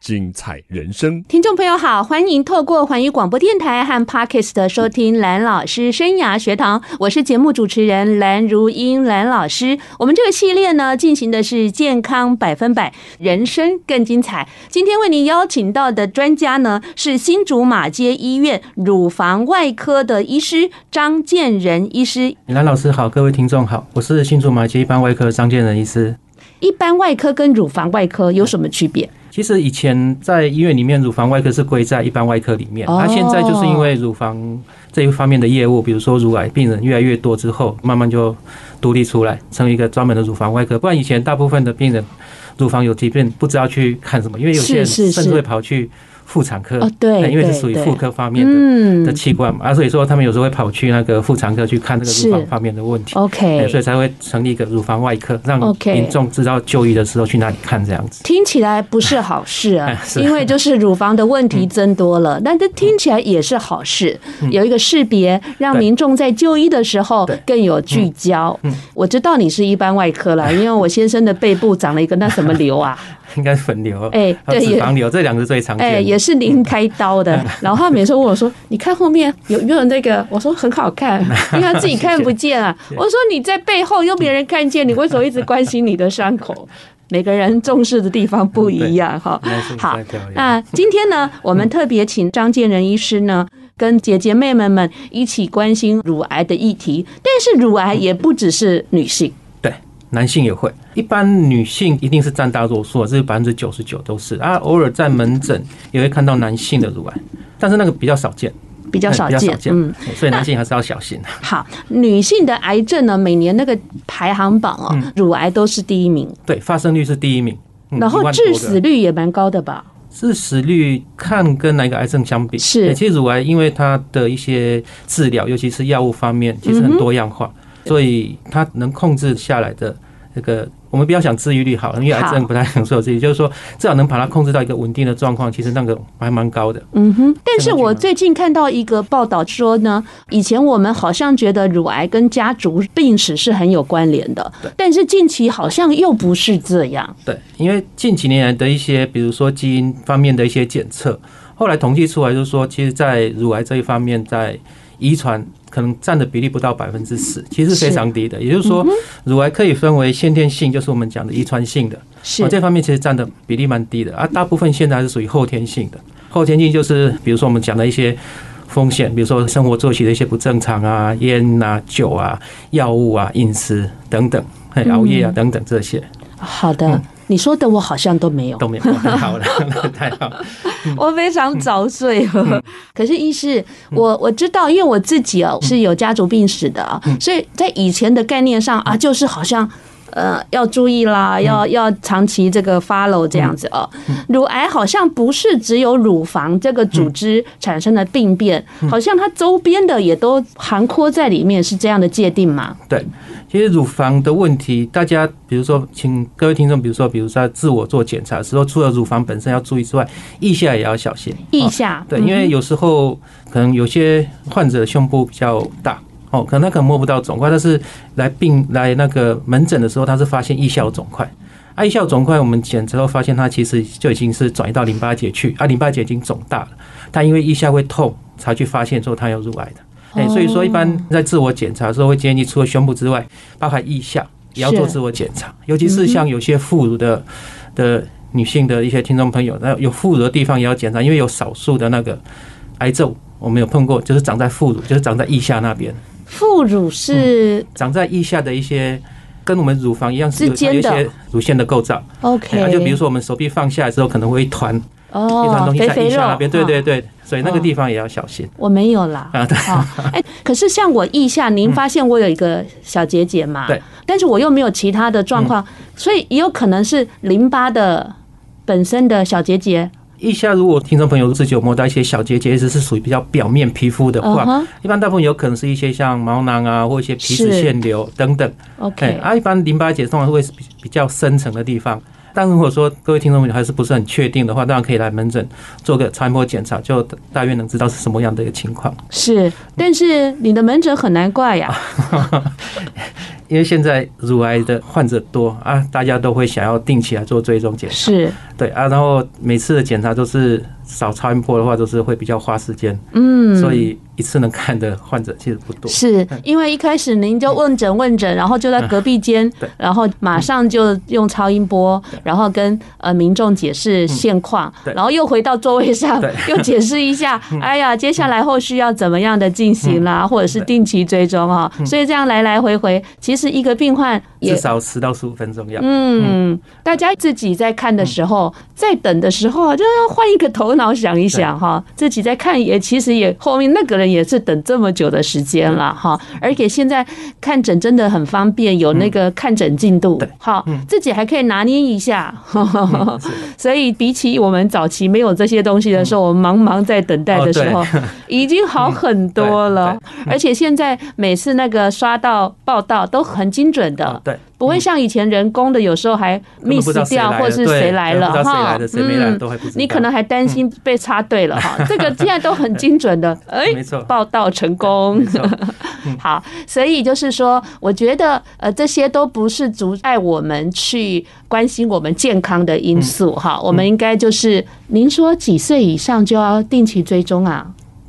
精彩人生，听众朋友好，欢迎透过环宇广播电台和 Parkist 收听蓝老师生涯学堂，我是节目主持人蓝如英蓝老师。我们这个系列呢，进行的是健康百分百，人生更精彩。今天为您邀请到的专家呢，是新竹马街医院乳房外科的医师张建仁医师。蓝老师好，各位听众好，我是新竹马街一般外科张建仁医师。一般外科跟乳房外科有什么区别？其实以前在医院里面，乳房外科是归在一般外科里面。那现在就是因为乳房这一方面的业务，比如说乳癌病人越来越多之后，慢慢就独立出来，成为一个专门的乳房外科。不然以前大部分的病人乳房有疾病，不知道去看什么，因为有些人甚至会跑去。妇产科哦，对，因为是属于妇科方面的的器官嘛，啊，所以说他们有时候会跑去那个妇产科去看那个乳房方面的问题，OK，所以才会成立一个乳房外科，让民众知道就医的时候去哪里看这样子。听起来不是好事啊，因为就是乳房的问题增多了，但这听起来也是好事，有一个识别，让民众在就医的时候更有聚焦。我知道你是一般外科了，因为我先生的背部长了一个那什么瘤啊。应该是粉瘤，哎，对，脂肪瘤这两个是最常见的。哎，也是零开刀的。然后他每次问我说：“你看后面有没有那个？”我说：“很好看，因为他自己看不见啊。”我说：“你在背后又没人看见，你为什么一直关心你的伤口？”每个人重视的地方不一样哈。好，那今天呢，我们特别请张建仁医师呢，跟姐姐妹妹们一起关心乳癌的议题。但是乳癌也不只是女性。男性也会，一般女性一定是占大多数，这是百分之九十九都是。啊。偶尔在门诊也会看到男性的乳癌，但是那个比较少见，比较少见，嗯，所以男性还是要小心。好，女性的癌症呢，每年那个排行榜哦，乳癌都是第一名，对，发生率是第一名，然后致死率也蛮高的吧？致死率看跟哪个癌症相比是，其实乳癌因为它的一些治疗，尤其是药物方面，其实很多样化。所以它能控制下来的那个，我们不要想治愈率好，因为癌症不太能说治愈，就是说至少能把它控制到一个稳定的状况，其实那个还蛮高的。嗯哼。但是我最近看到一个报道说呢，以前我们好像觉得乳癌跟家族病史是很有关联的，但是近期好像又不是这样。对，因为近几年来的一些，比如说基因方面的一些检测，后来统计出来就是说，其实，在乳癌这一方面，在遗传。可能占的比例不到百分之十，其实非常低的。也就是说，乳癌可以分为先天性，就是我们讲的遗传性的，是这方面其实占的比例蛮低的。啊，大部分现在还是属于后天性的。后天性就是比如说我们讲的一些风险，比如说生活作息的一些不正常啊、烟啊、酒啊、药物啊、饮食等等，还有熬夜啊等等这些。好的。你说的我好像都没有，都没有，太好了，太好了。我非常早睡，可是医师，我我知道，因为我自己哦是有家族病史的啊，所以在以前的概念上啊，就是好像呃要注意啦，要要长期这个 follow 这样子哦。乳癌好像不是只有乳房这个组织产生的病变，好像它周边的也都涵括在里面，是这样的界定吗？对。其实乳房的问题，大家比如说，请各位听众，比如说，比如说在自我做检查的时候，除了乳房本身要注意之外，腋下也要小心。腋下，对，因为有时候可能有些患者胸部比较大，哦，可能他可能摸不到肿块，但是来病来那个门诊的时候，他是发现腋下有肿块。啊，腋下有肿块，我们检查后发现他其实就已经是转移到淋巴结去，啊，淋巴结已经肿大了，他因为腋下会痛，才去发现说他有乳癌的。哎，所以说一般在自我检查的时候，会建议除了胸部之外，包含腋下也要做自我检查。尤其是像有些副乳的的女性的一些听众朋友，那有副乳的地方也要检查，因为有少数的那个癌症我们有碰过，就是长在副乳，就是长在腋下那边。副乳是长在腋下的一些，跟我们乳房一样是有一些乳腺的构造。OK，就比如说我们手臂放下来之后，可能会一团。哦，一团东西在腋下那边，对对对，所以那个地方也要小心。我没有啦，啊，对，哎，可是像我腋下，您发现我有一个小结节嘛？对，但是我又没有其他的状况，所以也有可能是淋巴的本身的小结节。腋下如果听众朋友自己有摸到一些小结节，一直是属于比较表面皮肤的话，一般大部分有可能是一些像毛囊啊，或一些皮脂腺瘤等等。OK，啊，一般淋巴结通常会比比较深层的地方。但如果说各位听众朋友还是不是很确定的话，当然可以来门诊做个超音波检查，就大约能知道是什么样的一个情况。是，但是你的门诊很难挂呀。因为现在乳癌的患者多啊，大家都会想要定期来做追踪检查。是，对啊，然后每次的检查都是扫超音波的话，就是会比较花时间。嗯，所以。一次能看的患者其实不多，是因为一开始您就问诊问诊，然后就在隔壁间，然后马上就用超音波，然后跟呃民众解释现况，然后又回到座位上 又解释一下，哎呀，接下来后续要怎么样的进行啦，或者是定期追踪哈，所以这样来来回回，其实一个病患也至少十到十五分钟要。嗯，大家自己在看的时候，在等的时候就要换一个头脑想一想哈，自己在看也其实也后面那个人。也是等这么久的时间了哈，而且现在看诊真的很方便，有那个看诊进度，好，自己还可以拿捏一下。所以比起我们早期没有这些东西的时候，我们茫茫在等待的时候，已经好很多了。而且现在每次那个刷到报道都很精准的，对。不会像以前人工的，有时候还 miss 掉，或是谁来了哈，嗯，你可能还担心被插队了哈。这个现在都很精准的，哎，没错，报道成功。好，所以就是说，我觉得呃，这些都不是阻碍我们去关心我们健康的因素哈。我们应该就是，您说几岁以上就要定期追踪啊？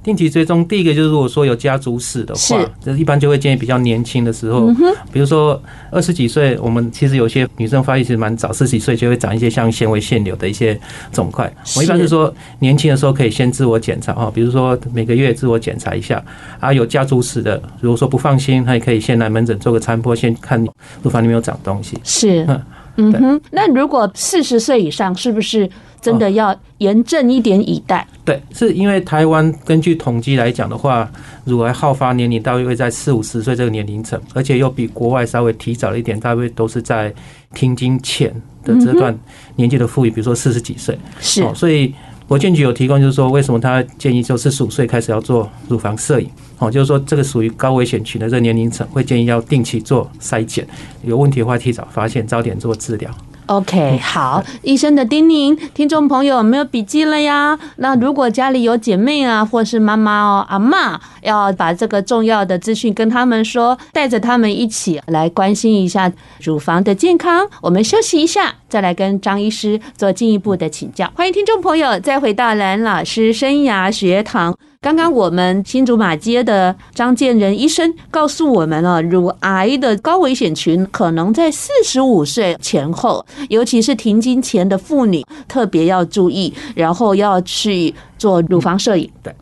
定期追踪，第一个就是如果说有家族史的话，这一般就会建议比较年轻的时候，比如说二十几岁，我们其实有些女生发育其实蛮早，四十几岁就会长一些像纤维腺瘤的一些肿块。我一般是说年轻的时候可以先自我检查哈，比如说每个月自我检查一下啊，有家族史的，如果说不放心，他也可以先来门诊做个超音波，先看乳房里面有长东西。是，嗯哼，那如果四十岁以上，是不是？真的要严正一点以待。对，是因为台湾根据统计来讲的话，乳癌好发年龄大约会在四五十岁这个年龄层，而且又比国外稍微提早了一点，大约都是在停经前的这段年纪的妇女，比如说四十几岁。是，所以国健局有提供，就是说为什么他建议就四十五岁开始要做乳房摄影？哦，就是说这个属于高危险群的这个年龄层，会建议要定期做筛检，有问题的话提早发现，早点做治疗。OK，好，医生的叮咛，听众朋友有没有笔记了呀？那如果家里有姐妹啊，或是妈妈哦、阿嬷，要把这个重要的资讯跟他们说，带着他们一起来关心一下乳房的健康。我们休息一下，再来跟张医师做进一步的请教。欢迎听众朋友再回到蓝老师生涯学堂。刚刚我们新竹马街的张建仁医生告诉我们了，乳癌的高危险群可能在四十五岁前后，尤其是停经前的妇女特别要注意，然后要去做乳房摄影。对，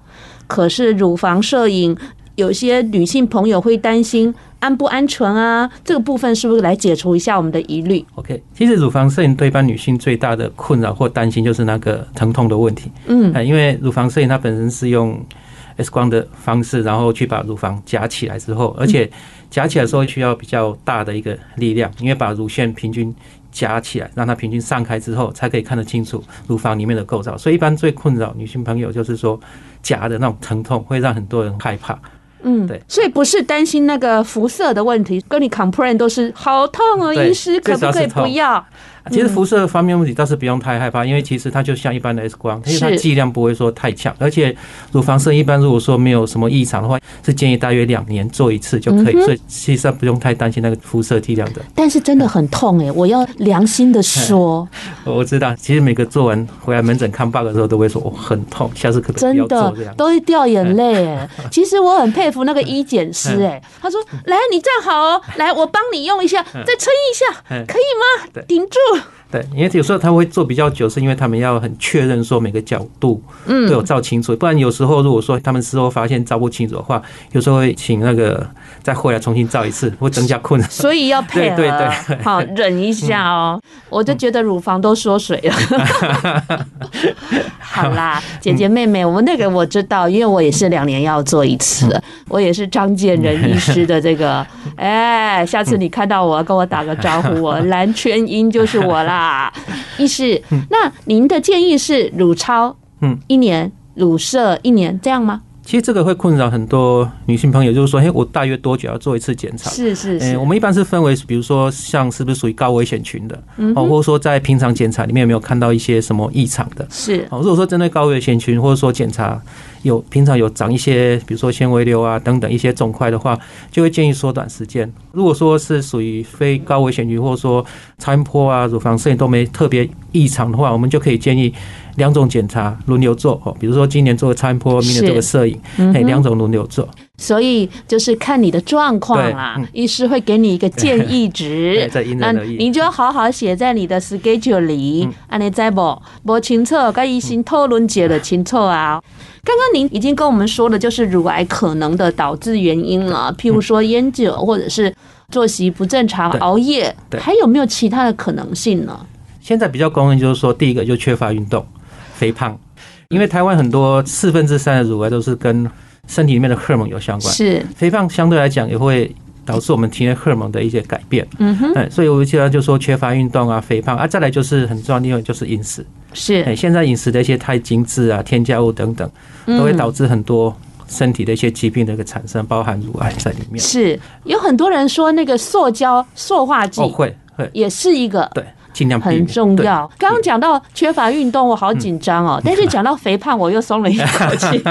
可是乳房摄影有些女性朋友会担心安不安全啊？这个部分是不是来解除一下我们的疑虑？OK，其实乳房摄影对一般女性最大的困扰或担心就是那个疼痛的问题。嗯，因为乳房摄影它本身是用 X 光的方式，然后去把乳房夹起来之后，而且夹起来的时候需要比较大的一个力量，因为把乳腺平均夹起来，让它平均散开之后，才可以看得清楚乳房里面的构造。所以一般最困扰女性朋友就是说夹的那种疼痛，会让很多人害怕。嗯，对，所以不是担心那个辐射的问题，跟你 complain 都是好痛哦，医师可不可以不要？其实辐射方面问题倒是不用太害怕，因为其实它就像一般的 X 光，因为它剂量不会说太强，而且乳房射一般如果说没有什么异常的话，是建议大约两年做一次就可以，所以其实不用太担心那个辐射剂量的。但是真的很痛哎，我要良心的说，我知道，其实每个做完回来门诊看 bug 的时候都会说我很痛，下次可能真的都会掉眼泪。哎。其实我很佩服那个医检师哎，他说来你站好哦，来我帮你用一下，再撑一下，可以吗？顶住。Woo! 对，因为有时候他会做比较久，是因为他们要很确认说每个角度都有照清楚，不然有时候如果说他们事后发现照不清楚的话，有时候会请那个再回来重新照一次，会增加困难。所以要配合，对对对，好忍一下哦。我就觉得乳房都缩水了。好啦，姐姐妹妹，我们那个我知道，因为我也是两年要做一次，我也是张建仁医师的这个，哎，下次你看到我跟我打个招呼，我蓝圈英就是我啦。啊，医师，那您的建议是乳超，嗯，一年乳射一年这样吗？其实这个会困扰很多女性朋友，就是说，哎，我大约多久要做一次检查？是是是。欸，我们一般是分为，比如说像是不是属于高危险群的，哦，或者说在平常检查里面有没有看到一些什么异常的？是。哦，如果说针对高危险群，或者说检查有平常有长一些，比如说纤维瘤啊等等一些肿块的话，就会建议缩短时间。如果说是属于非高危险区，或者说超音波啊、乳房摄影都没特别异常的话，我们就可以建议。两种检查轮流做哦，比如说今年做个超音波，明年做个摄影，哎，两种轮流做。所以就是看你的状况啦，医师会给你一个建议值，那你就要好好写在你的 schedule 里。啊，你在不不清楚，跟医生讨论解了清楚啊。刚刚您已经跟我们说了，就是乳癌可能的导致原因了，譬如说烟酒或者是作息不正常、熬夜，还有没有其他的可能性呢？现在比较公认就是说，第一个就缺乏运动。肥胖，因为台湾很多四分之三的乳癌都是跟身体里面的荷尔蒙有相关。是肥胖相对来讲也会导致我们体内荷尔蒙的一些改变。嗯哼，所以我们经常就说缺乏运动啊，肥胖啊，再来就是很重要的一个就是饮食。是，哎，现在饮食的一些太精致啊，添加物等等，都会导致很多身体的一些疾病的一个产生，包含乳癌在里面。是有很多人说那个塑胶塑化剂会会也是一个对。尽量很重要。刚刚讲到缺乏运动，我好紧张哦。但是讲到肥胖，我又松了一口气。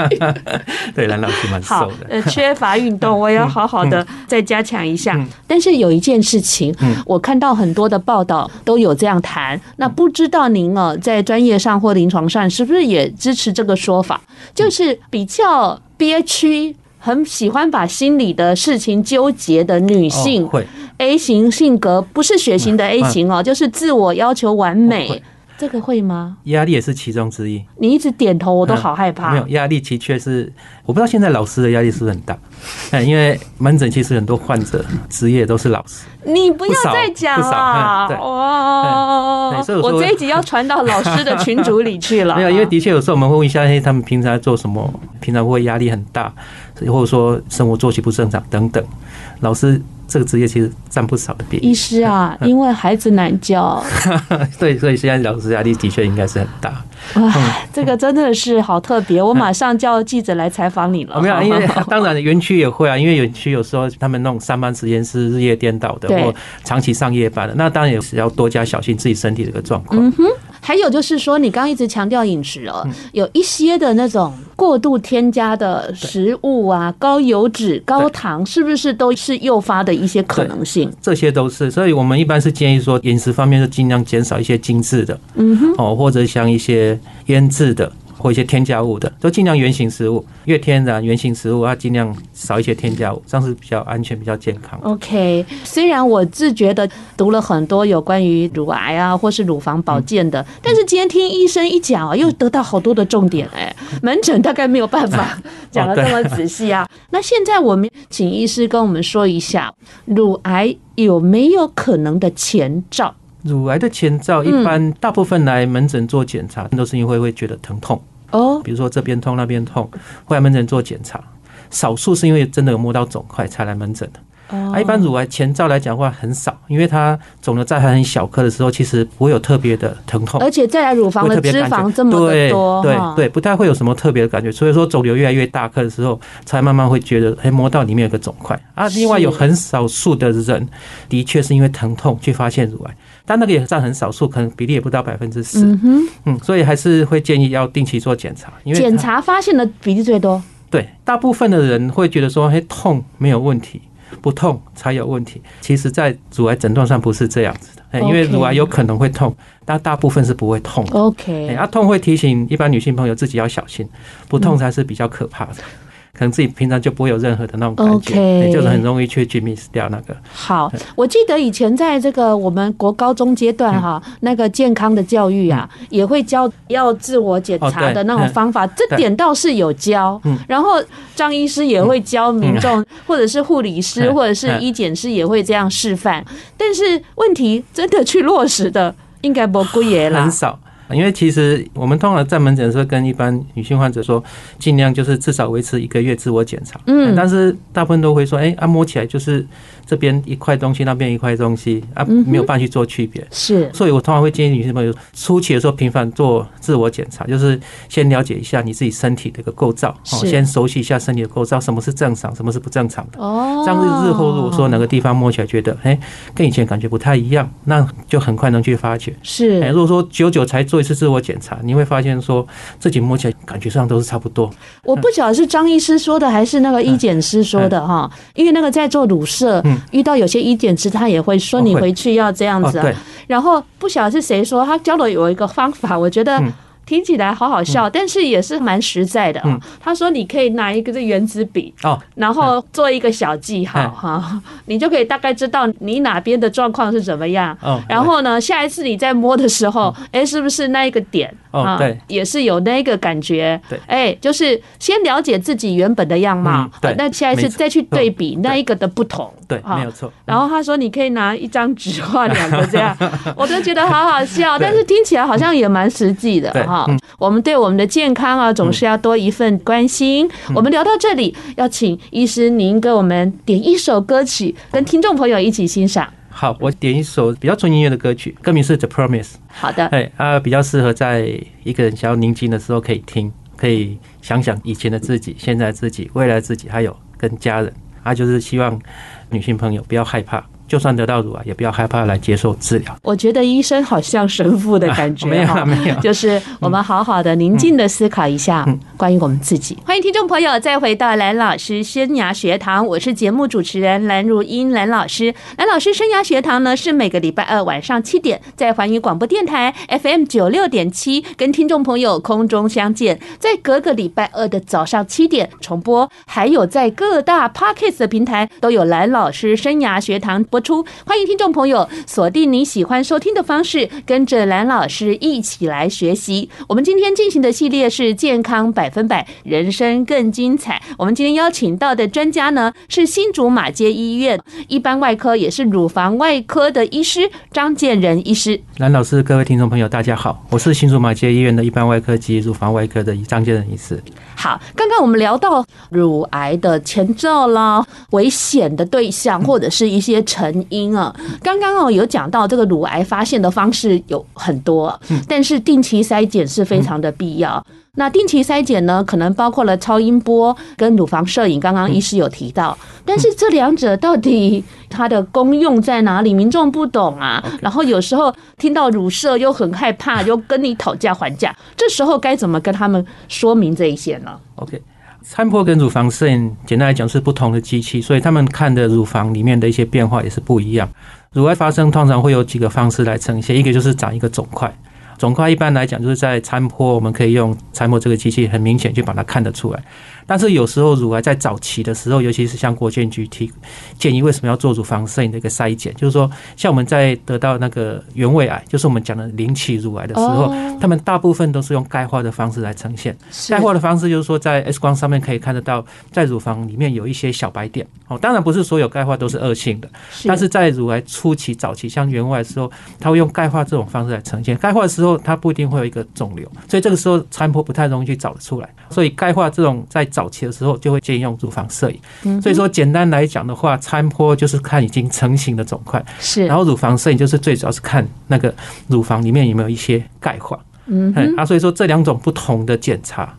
对，蓝老师蛮瘦的。呃，缺乏运动，我要好好的再加强一下。但是有一件事情，我看到很多的报道都有这样谈。那不知道您哦，在专业上或临床上是不是也支持这个说法？就是比较憋屈，很喜欢把心里的事情纠结的女性。会。A 型性格不是血型的 A 型哦，就是自我要求完美，这个会吗？压力也是其中之一。你一直点头，我都好害怕。没有压力，的确是我不知道现在老师的压力是不是很大？嗯，因为门诊其实很多患者职业都是老师。你不要再讲了，哇！所以我这一集要传到老师的群组里去了。没有，因为的确有时候我们会问一下，嘿，他们平常在做什么？平常会压力很大，或者说生活作息不正常等等，老师。这个职业其实占不少的比例。医师啊，因为孩子难教，对，所以现在老师压力的确应该是很大。哇，这个真的是好特别，我马上叫记者来采访你了。没有，因为当然园区也会啊，因为园区有时候他们那种上班时间是日夜颠倒的，或长期上夜班的，那当然也是要多加小心自己身体的一个状况。嗯哼。还有就是说，你刚刚一直强调饮食哦，有一些的那种过度添加的食物啊，高油脂、高糖，是不是都是诱发的一些可能性？这些都是，所以我们一般是建议说，饮食方面就尽量减少一些精致的，嗯哼，哦，或者像一些腌制的。或一些添加物的，都尽量原型食物，越天然原型食物，要尽量少一些添加物，这样是比较安全、比较健康。OK，虽然我自觉的读了很多有关于乳癌啊，或是乳房保健的，但是今天听医生一讲啊，又得到好多的重点哎，门诊大概没有办法 讲的这么仔细啊。那现在我们请医师跟我们说一下，乳癌有没有可能的前兆？乳癌的前兆，一般大部分来门诊做检查，都是因为会觉得疼痛哦，比如说这边痛那边痛，会来门诊做检查。少数是因为真的有摸到肿块才来门诊的。啊，一般乳癌前兆来讲的话很少，因为它肿瘤在还很小颗的时候，其实不会有特别的疼痛，而且再来乳房的脂肪这么多，对对对，不太会有什么特别的感觉。所以说肿瘤越来越大颗的时候，才慢慢会觉得，哎，摸到里面有个肿块啊。另外有很少数的人，的确是因为疼痛去发现乳癌。但那个也占很少数，可能比例也不到百分之十。嗯哼，嗯，所以还是会建议要定期做检查，因为检查发现的比例最多。对，大部分的人会觉得说，嘿，痛没有问题，不痛才有问题。其实，在乳癌诊断上不是这样子的，因为乳癌有可能会痛，但大部分是不会痛的。OK，啊，痛会提醒一般女性朋友自己要小心，不痛才是比较可怕的。可能自己平常就不会有任何的那种感觉，okay, 就是很容易去去 miss 掉那个。好，我记得以前在这个我们国高中阶段哈，那个健康的教育啊，也会教要自我检查的那种方法，这点倒是有教。然后张医师也会教民众，或者是护理师，或者是医检师也会这样示范。但是问题真的去落实的，应该不贵耶啦，很少。因为其实我们通常在门诊的时候跟一般女性患者说，尽量就是至少维持一个月自我检查。嗯，但是大部分都会说，哎，按摩起来就是这边一块东西，那边一块东西啊，没有办法去做区别。是，所以我通常会建议女性朋友初期的时候频繁做自我检查，就是先了解一下你自己身体的一个构造，哦，先熟悉一下身体的构造，什么是正常，什么是不正常的。哦，这样日日后如果说哪个地方摸起来觉得，哎，跟以前感觉不太一样，那就很快能去发觉。是，哎，如果说久久才做。一次自我检查，你会发现说自己摸起来感觉上都是差不多。我不晓得是张医师说的还是那个医检师说的哈，因为那个在做乳摄，遇到有些医检师他也会说你回去要这样子。啊。然后不晓得是谁说他教了有一个方法，我觉得。听起来好好笑，但是也是蛮实在的。他说你可以拿一个这原子笔，然后做一个小记号哈，你就可以大概知道你哪边的状况是怎么样。然后呢，下一次你再摸的时候，哎，是不是那一个点啊？对，也是有那个感觉。对，哎，就是先了解自己原本的样貌，那下一次再去对比那一个的不同。对，没有错。然后他说你可以拿一张纸画两个这样，我都觉得好好笑，但是听起来好像也蛮实际的哈。我们对我们的健康啊，总是要多一份关心。我们聊到这里，要请医师您给我们点一首歌曲，跟听众朋友一起欣赏。好，我点一首比较纯音乐的歌曲，歌名是《The Promise》。好的，哎啊，比较适合在一个人想要宁静的时候可以听，可以想想以前的自己、现在自己、未来自己，还有跟家人。啊，就是希望女性朋友不要害怕。就算得到乳癌，也不要害怕来接受治疗。我觉得医生好像神父的感觉，没有没有，就是我们好好的宁静的思考一下关于我们自己。欢迎听众朋友再回到蓝老师生涯学堂，我是节目主持人蓝如英蓝老师。蓝老师生涯学堂呢，是每个礼拜二晚上七点在环宇广播电台 FM 九六点七跟听众朋友空中相见，在隔个礼拜二的早上七点重播，还有在各大 Podcast 的平台都有蓝老师生涯学堂。播出，欢迎听众朋友锁定你喜欢收听的方式，跟着蓝老师一起来学习。我们今天进行的系列是健康百分百，人生更精彩。我们今天邀请到的专家呢，是新竹马街医院一般外科，也是乳房外科的医师张建仁医师。蓝老师，各位听众朋友，大家好，我是新竹马街医院的一般外科及乳房外科的张建仁医师。好，刚刚我们聊到乳癌的前兆啦，危险的对象，或者是一些成。因啊，刚刚哦有讲到这个乳癌发现的方式有很多，但是定期筛检是非常的必要。那定期筛检呢，可能包括了超音波跟乳房摄影，刚刚医师有提到，但是这两者到底它的功用在哪里？民众不懂啊，然后有时候听到乳摄又很害怕，又跟你讨价还价，这时候该怎么跟他们说明这一些呢？OK。超波跟乳房摄影，简单来讲是不同的机器，所以他们看的乳房里面的一些变化也是不一样。乳癌发生通常会有几个方式来呈现，一个就是长一个肿块。肿块一般来讲就是在超波，我们可以用超波这个机器很明显就把它看得出来。但是有时候乳癌在早期的时候，尤其是像国建局提建议，为什么要做乳房摄影的一个筛检？就是说，像我们在得到那个原位癌，就是我们讲的零期乳癌的时候，他们大部分都是用钙化的方式来呈现。钙化的方式就是说，在 X 光上面可以看得到，在乳房里面有一些小白点。哦，当然不是所有钙化都是恶性的，但是在乳癌初期早期，像原位癌的时候，他会用钙化这种方式来呈现。钙化的时候，它不一定会有一个肿瘤，所以这个时候超波不太容易去找得出来。所以钙化这种在早期的时候就会建议用乳房摄影，所以说简单来讲的话，超音波就是看已经成型的肿块，是，然后乳房摄影就是最主要是看那个乳房里面有没有一些钙化，嗯，啊，所以说这两种不同的检查。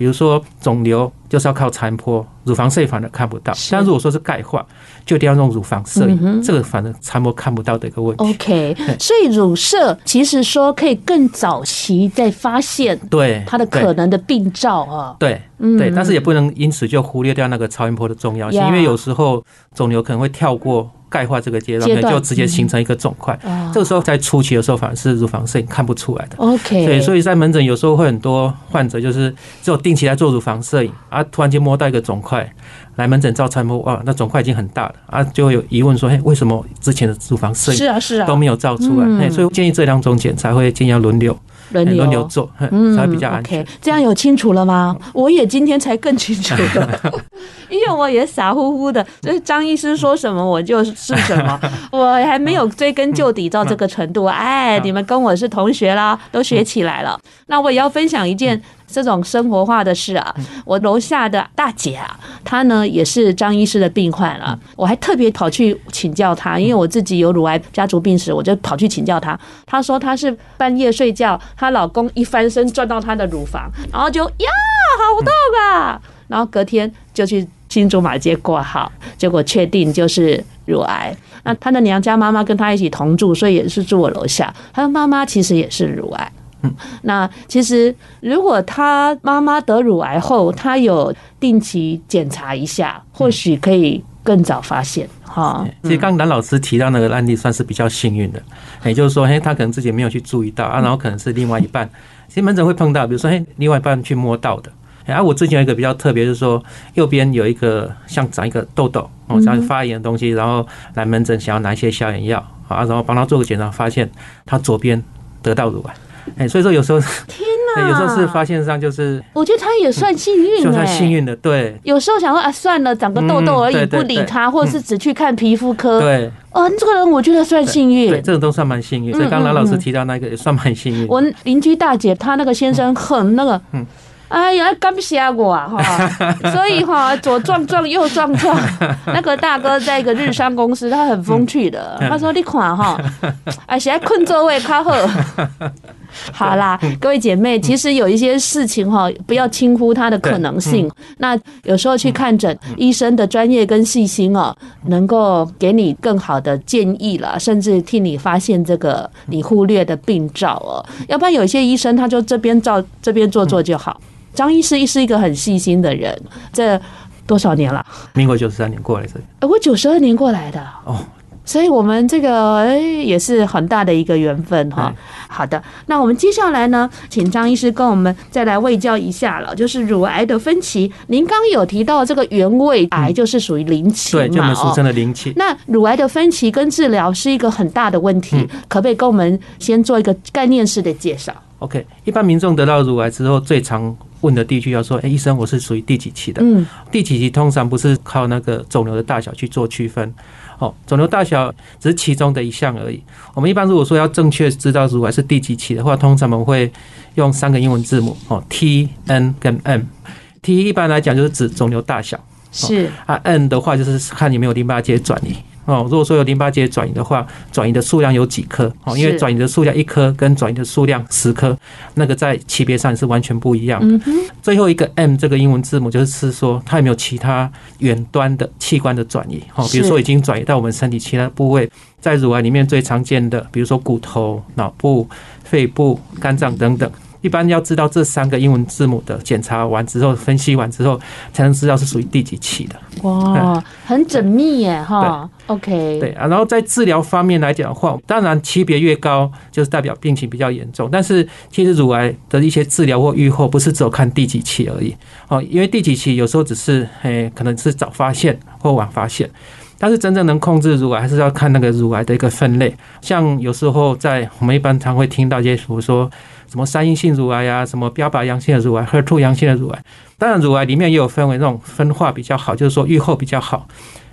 比如说肿瘤就是要靠超音波，乳房摄影反而看不到。但如果说是钙化，就一定要用乳房摄影，这个反正超音波看不到的一个问题。OK，所以乳摄其实说可以更早期在发现对它的可能的病灶啊。对对，但是也不能因此就忽略掉那个超音波的重要性，因为有时候肿瘤可能会跳过。钙化这个阶段，就直接形成一个肿块。这个时候在初期的时候，反而是乳房摄影看不出来的。OK，对，所以在门诊有时候会很多患者就是只有定期来做乳房摄影，啊，突然间摸到一个肿块，来门诊照超音波，哇，那肿块已经很大了啊，就会有疑问说，嘿，为什么之前的乳房摄影都没有照出来？哎、啊啊，所以建议这两种检查会建议要轮流。轮流，轮流做，嗯，才比较安全。Okay, 这样有清楚了吗？我也今天才更清楚了，因为我也傻乎乎的，就是张医师说什么我就是什么，我还没有追根究底到这个程度。哎，你们跟我是同学啦，都学起来了。那我也要分享一件。这种生活化的事啊，我楼下的大姐啊，她呢也是张医师的病患啊。我还特别跑去请教她，因为我自己有乳癌家族病史，我就跑去请教她。她说她是半夜睡觉，她老公一翻身撞到她的乳房，然后就呀好痛啊，然后隔天就去新竹马街挂号，结果确定就是乳癌。那她的娘家妈妈跟她一起同住，所以也是住我楼下。她的妈妈其实也是乳癌。嗯，那其实如果他妈妈得乳癌后，他有定期检查一下，或许可以更早发现哈。其实刚刚蓝老师提到那个案例算是比较幸运的，也就是说，嘿，他可能自己没有去注意到啊，然后可能是另外一半，其实门诊会碰到，比如说，嘿，另外一半去摸到的。然啊，我之前有一个比较特别，就是说右边有一个像长一个痘痘哦，像发炎的东西，然后来门诊想要拿一些消炎药啊，然后帮他做个检查，发现他左边得到乳癌。哎，所以说有时候天哪，有时候是发现上就是，我觉得他也算幸运，就算幸运的，对。有时候想说啊，算了，长个痘痘而已，不理他，或者是只去看皮肤科。对，哦，这个人我觉得算幸运，对，这个都算蛮幸运。所以刚刚蓝老师提到那个也算蛮幸运。我邻居大姐她那个先生很那个，嗯。哎呀，刚吓我啊！哈，所以哈，左撞撞，右撞撞。那个大哥在一个日商公司，他很风趣的。他说：“你看哈，哎，现在困座位靠后。” 好啦，各位姐妹，其实有一些事情哈，不要轻忽它的可能性。那有时候去看诊，医生的专业跟细心哦，能够给你更好的建议了，甚至替你发现这个你忽略的病灶哦。要不然有些医生他就这边照这边做做就好。张医师是一个很细心的人，这多少年了？民国九十三年过来这里，呃，我九十二年过来的。哦，所以我们这个哎也是很大的一个缘分哈。好的，那我们接下来呢，请张医师跟我们再来卫教一下了，就是乳癌的分期。您刚有提到这个原位癌就是属于零期嘛？对，就我们俗称的零期。那乳癌的分期跟治疗是一个很大的问题，可不可以跟我们先做一个概念式的介绍？OK，一般民众得到乳癌之后，最常问的第一句要说：“哎，医生，我是属于第几期的？”嗯，第几期通常不是靠那个肿瘤的大小去做区分，哦，肿瘤大小只是其中的一项而已。我们一般如果说要正确知道乳癌是第几期的话，通常我们会用三个英文字母哦，T、N 跟 M。T 一般来讲就是指肿瘤大小，是啊，N 的话就是看有没有淋巴结转移。哦，如果说有淋巴结转移的话，转移的数量有几颗？哦，因为转移的数量一颗跟转移的数量十颗，那个在级别上是完全不一样的。最后一个 M 这个英文字母就是说，它有没有其他远端的器官的转移？哦，比如说已经转移到我们身体其他部位，在乳癌里面最常见的，比如说骨头、脑部、肺部、肝脏等等。一般要知道这三个英文字母的检查完之后，分析完之后，才能知道是属于第几期的。哇，很缜密耶，哈。OK，对啊。然后在治疗方面来讲的话，当然级别越高，就是代表病情比较严重。但是其实乳癌的一些治疗或预后，不是只有看第几期而已哦，因为第几期有时候只是诶，可能是早发现或晚发现。但是真正能控制乳癌，还是要看那个乳癌的一个分类。像有时候在我们一般常会听到一些，比如说。什么三阴性乳癌呀，什么标靶阳性的乳癌，HER2 阳性的乳癌。当然，乳癌里面也有分为那种分化比较好，就是说预后比较好，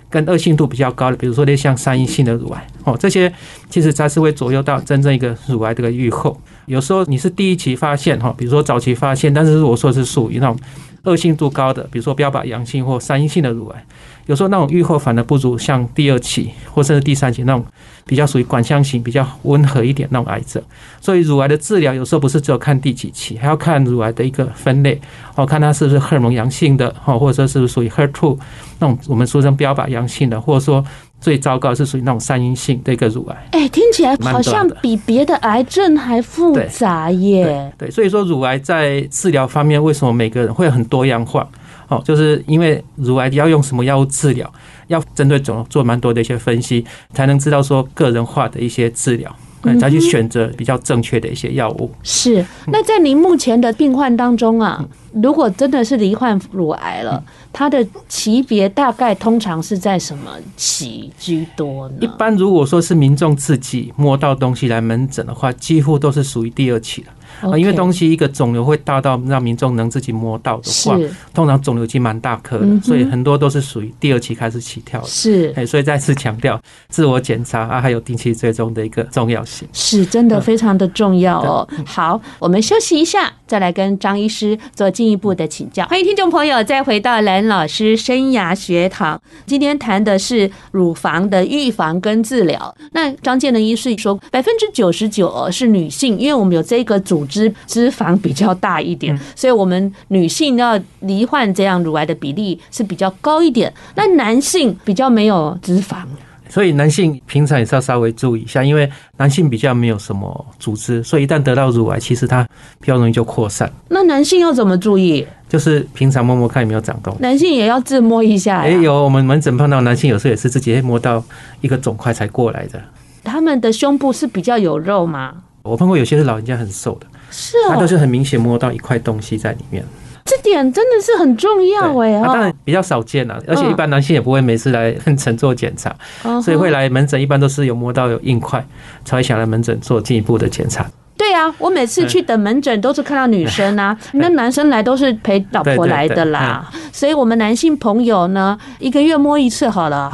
跟恶性度比较高的，比如说那像三阴性的乳癌哦，这些其实才是会左右到真正一个乳癌这个预后。有时候你是第一期发现哈，比如说早期发现，但是如果说是属于那种恶性度高的，比如说标靶阳性或三阴性的乳癌。有时候那种预后反而不如像第二期或甚至第三期那种比较属于管腔型、比较温和一点那种癌症。所以乳癌的治疗有时候不是只有看第几期，还要看乳癌的一个分类，哦，看它是不是荷尔蒙阳性的，哦，或者说是不是属于 HER2 那种我们说成标靶阳性的，或者说最糟糕是属于那种三阴性的一个乳癌。哎，听起来好像比别的癌症还复杂耶。对，对，所以说乳癌在治疗方面为什么每个人会很多样化？哦，就是因为乳癌要用什么药物治疗，要针对肿瘤做蛮多的一些分析，才能知道说个人化的一些治疗。嗯，再去选择比较正确的一些药物。是。那在您目前的病患当中啊，如果真的是罹患乳癌了，它的级别大概通常是在什么期居多呢？一般如果说是民众自己摸到东西来门诊的话，几乎都是属于第二期了。啊，因为东西一个肿瘤会大到让民众能自己摸到的话，通常肿瘤已经蛮大颗的，所以很多都是属于第二期开始起跳的。是，哎，所以再次强调自我检查啊，还有定期追踪的一个重要性，是真的非常的重要哦。好，我们休息一下，再来跟张医师做进一步的请教。欢迎听众朋友再回到蓝老师生涯学堂，今天谈的是乳房的预防跟治疗。那张建仁医师说，百分之九十九是女性，因为我们有这个组。织脂肪比较大一点，所以我们女性要罹患这样乳癌的比例是比较高一点。那男性比较没有脂肪，所以男性平常也是要稍微注意一下，因为男性比较没有什么组织，所以一旦得到乳癌，其实它比较容易就扩散。那男性要怎么注意？就是平常摸摸看有没有长痘。男性也要自摸一下。哎，有我们门诊碰到男性，有时候也是自己会摸到一个肿块才过来的。他们的胸部是比较有肉吗？我碰过有些是老人家很瘦的。是哦，他都是很明显摸到一块东西在里面，这点真的是很重要哎。啊，当然比较少见了，而且一般男性也不会每次来门诊做检查，所以会来门诊一般都是有摸到有硬块，才会想来门诊做进一步的检查。对啊，我每次去等门诊都是看到女生啊，那男生来都是陪老婆来的啦。所以，我们男性朋友呢，一个月摸一次好了，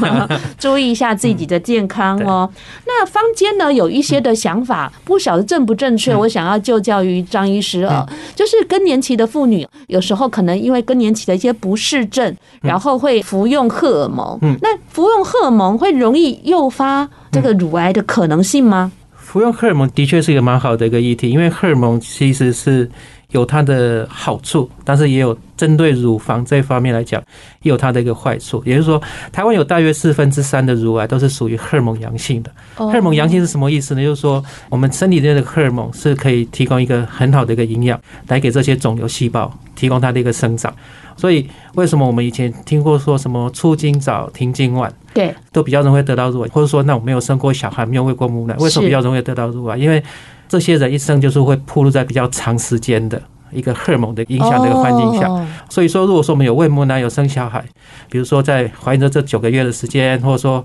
注意一下自己的健康哦。那坊间呢有一些的想法，不晓得正不正确，我想要就教于张医师啊，就是更年期的妇女有时候可能因为更年期的一些不适症，然后会服用荷尔蒙。那服用荷尔蒙会容易诱发这个乳癌的可能性吗？服用荷尔蒙的确是一个蛮好的一个议题，因为荷尔蒙其实是有它的好处，但是也有针对乳房这方面来讲，也有它的一个坏处。也就是说，台湾有大约四分之三的乳癌都是属于荷尔蒙阳性的。荷尔蒙阳性是什么意思呢？就是说，我们身体内的荷尔蒙是可以提供一个很好的一个营养，来给这些肿瘤细胞提供它的一个生长。所以，为什么我们以前听过说什么出经早，停经晚？对，都比较容易得到乳癌，或者说那我没有生过小孩，没有喂过母奶，为什么比较容易得到乳癌？因为这些人一生就是会暴露在比较长时间的一个荷尔蒙的影响的一个环境下。所以说，如果说我们有喂母奶，有生小孩，比如说在怀孕的这九个月的时间，或者说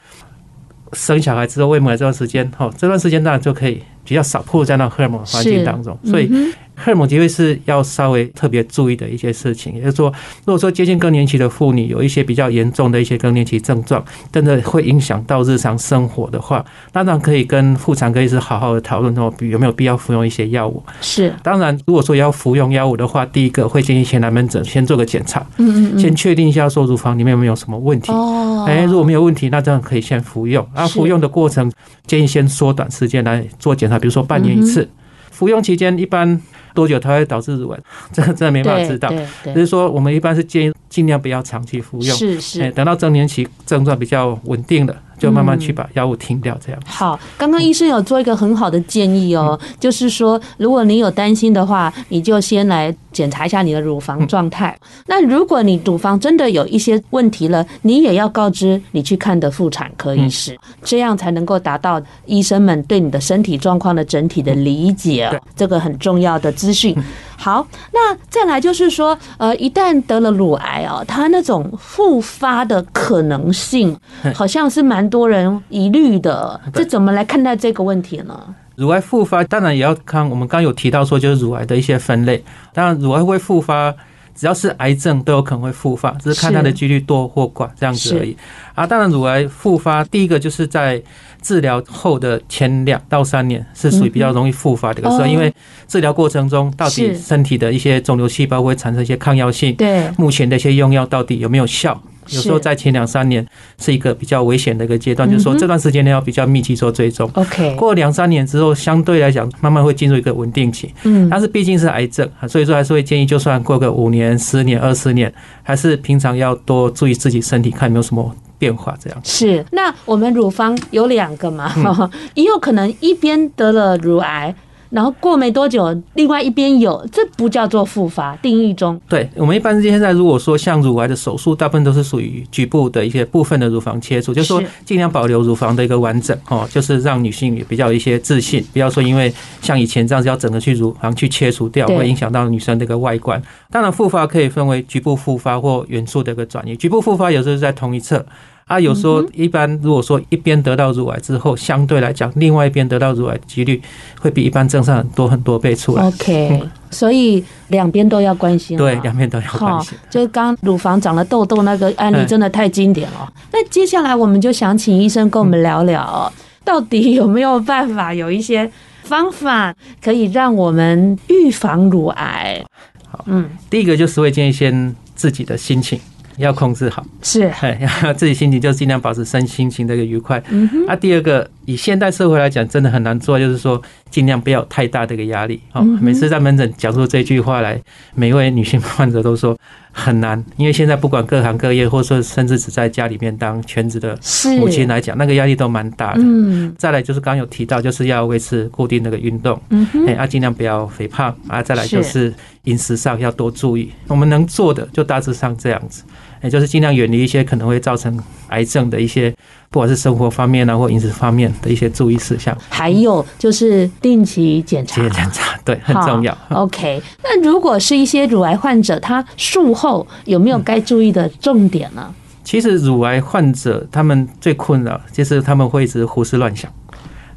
生小孩之后喂母奶这段时间，哈，这段时间当然就可以比较少暴露在那荷尔蒙环境当中，所以。荷尔蒙的确是要稍微特别注意的一些事情，也就是说，如果说接近更年期的妇女有一些比较严重的一些更年期症状，真的会影响到日常生活的话，当然可以跟妇产科医师好好的讨论，说，有没有必要服用一些药物。是，当然，如果说要服用药物的话，第一个会建议先来门诊先做个检查，嗯嗯，先确定一下说乳房里面有没有什么问题。哦，哎，如果没有问题，那这样可以先服用。啊，服用的过程建议先缩短时间来做检查，比如说半年一次。服用期间一般。多久它会导致乳癌？这个真的没办法知道。只是说，我们一般是建议尽量不要长期服用。是是。等到更年期症状比较稳定了，就慢慢去把药物停掉。这样。好，刚刚医生有做一个很好的建议哦，就是说，如果你有担心的话，你就先来检查一下你的乳房状态。那如果你乳房真的有一些问题了，你也要告知你去看的妇产科医师，这样才能够达到医生们对你的身体状况的整体的理解。这个很重要的。资讯好，那再来就是说，呃，一旦得了乳癌哦，它那种复发的可能性，好像是蛮多人疑虑的。这怎么来看待这个问题呢？乳癌复发当然也要看，我们刚刚有提到说，就是乳癌的一些分类。当然，乳癌会复发，只要是癌症都有可能会复发，只是看它的几率多或寡这样子而已。啊，当然，乳癌复发第一个就是在。治疗后的前两到三年是属于比较容易复发的一个时候，因为治疗过程中到底身体的一些肿瘤细胞会产生一些抗药性，对目前的一些用药到底有没有效？有时候在前两三年是一个比较危险的一个阶段，就是说这段时间呢要比较密集做追踪。OK，过两三年之后，相对来讲慢慢会进入一个稳定期。嗯，但是毕竟是癌症，所以说还是会建议，就算过个五年、十年、二十年，还是平常要多注意自己身体，看有没有什么。变化这样是，那我们乳房有两个嘛，也有可能一边得了乳癌，然后过没多久，另外一边有，这不叫做复发。定义中，对我们一般现在如果说像乳癌的手术，大部分都是属于局部的一些部分的乳房切除，就是说尽量保留乳房的一个完整哦，就是让女性也比较有一些自信，不要说因为像以前这样子要整个去乳房去切除掉，会影响到女生的一个外观。当然，复发可以分为局部复发或远处的一个转移。局部复发有时候是在同一侧。啊，有时候一般如果说一边得到乳癌之后，相对来讲，另外一边得到乳癌的几率会比一般正常很多很多倍出来。OK，所以两边都要关心。对，两边都要关心。就是刚乳房长了痘痘那个案例，真的太经典了。那接下来我们就想请医生跟我们聊聊，到底有没有办法有一些方法可以让我们预防乳癌？好，嗯，第一个就是会建议先自己的心情。要控制好，是，哎，要自己心情就尽量保持身心情的一个愉快。嗯哼。啊，第二个，以现代社会来讲，真的很难做，就是说尽量不要太大的一个压力。哦，每次在门诊讲出这句话来，每一位女性患者都说很难，因为现在不管各行各业，或者说甚至只在家里面当全职的母亲来讲，那个压力都蛮大的。嗯。再来就是刚刚有提到，就是要维持固定那个运动。嗯哼。哎，啊，尽量不要肥胖。啊，再来就是饮食上要多注意。我们能做的就大致上这样子。也就是尽量远离一些可能会造成癌症的一些，不管是生活方面啊或饮食方面的一些注意事项。还有就是定期检查，检查对很重要。OK，那如果是一些乳癌患者，他术后有没有该注意的重点呢？其实乳癌患者他们最困扰就是他们会一直胡思乱想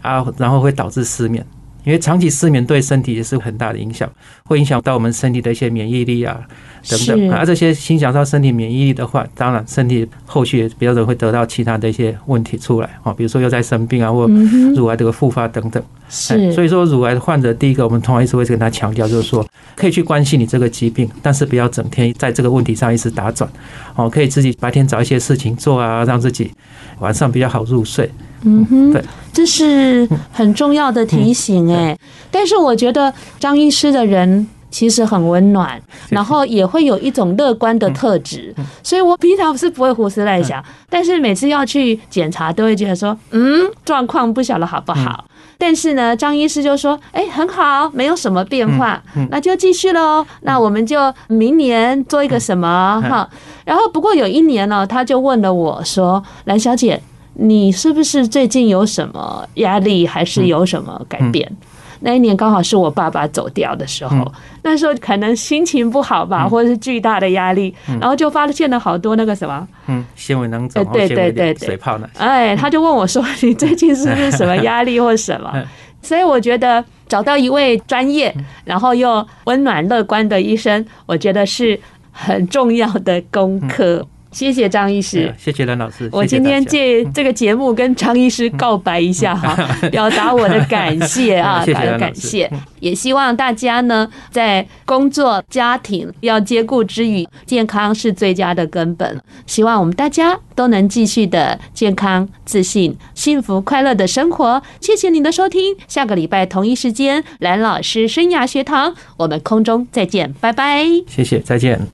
啊，然后会导致失眠。因为长期失眠对身体也是很大的影响，会影响到我们身体的一些免疫力啊等等。而这些影响到身体免疫力的话，当然身体后续也比较容易会得到其他的一些问题出来啊，比如说又在生病啊，或乳癌这个复发等等。是，所以说乳癌的患者，第一个我们通常一直会跟他强调，就是说可以去关心你这个疾病，但是不要整天在这个问题上一直打转。哦，可以自己白天找一些事情做啊，让自己晚上比较好入睡。嗯哼，对，这是很重要的提醒哎。但是我觉得张医师的人其实很温暖，然后也会有一种乐观的特质，所以我平常是不会胡思乱想，但是每次要去检查都会觉得说，嗯，状况不晓得好不好。但是呢，张医师就说，哎，很好，没有什么变化，那就继续喽。那我们就明年做一个什么哈？然后不过有一年呢，他就问了我说，蓝小姐。你是不是最近有什么压力，还是有什么改变？嗯。嗯、那一年刚好是我爸爸走掉的时候，嗯、那时候可能心情不好吧，嗯、或者是巨大的压力，嗯、然后就发现了好多那个什么，嗯，纤维囊肿，对对对对，水泡呢？哎，他就问我说：“你最近是不是什么压力？或什么？”所以我觉得找到一位专业，然后又温暖乐观的医生，我觉得是很重要的功课。谢谢张医师，谢谢蓝老师。我今天借这个节目跟张医师告白一下哈，表达我的感谢啊，表达感谢。也希望大家呢，在工作、家庭要兼顾之余，健康是最佳的根本。希望我们大家都能继续的健康、自信、幸福、快乐的生活。谢谢您的收听，下个礼拜同一时间，蓝老师生涯学堂，我们空中再见，拜拜。谢谢，再见。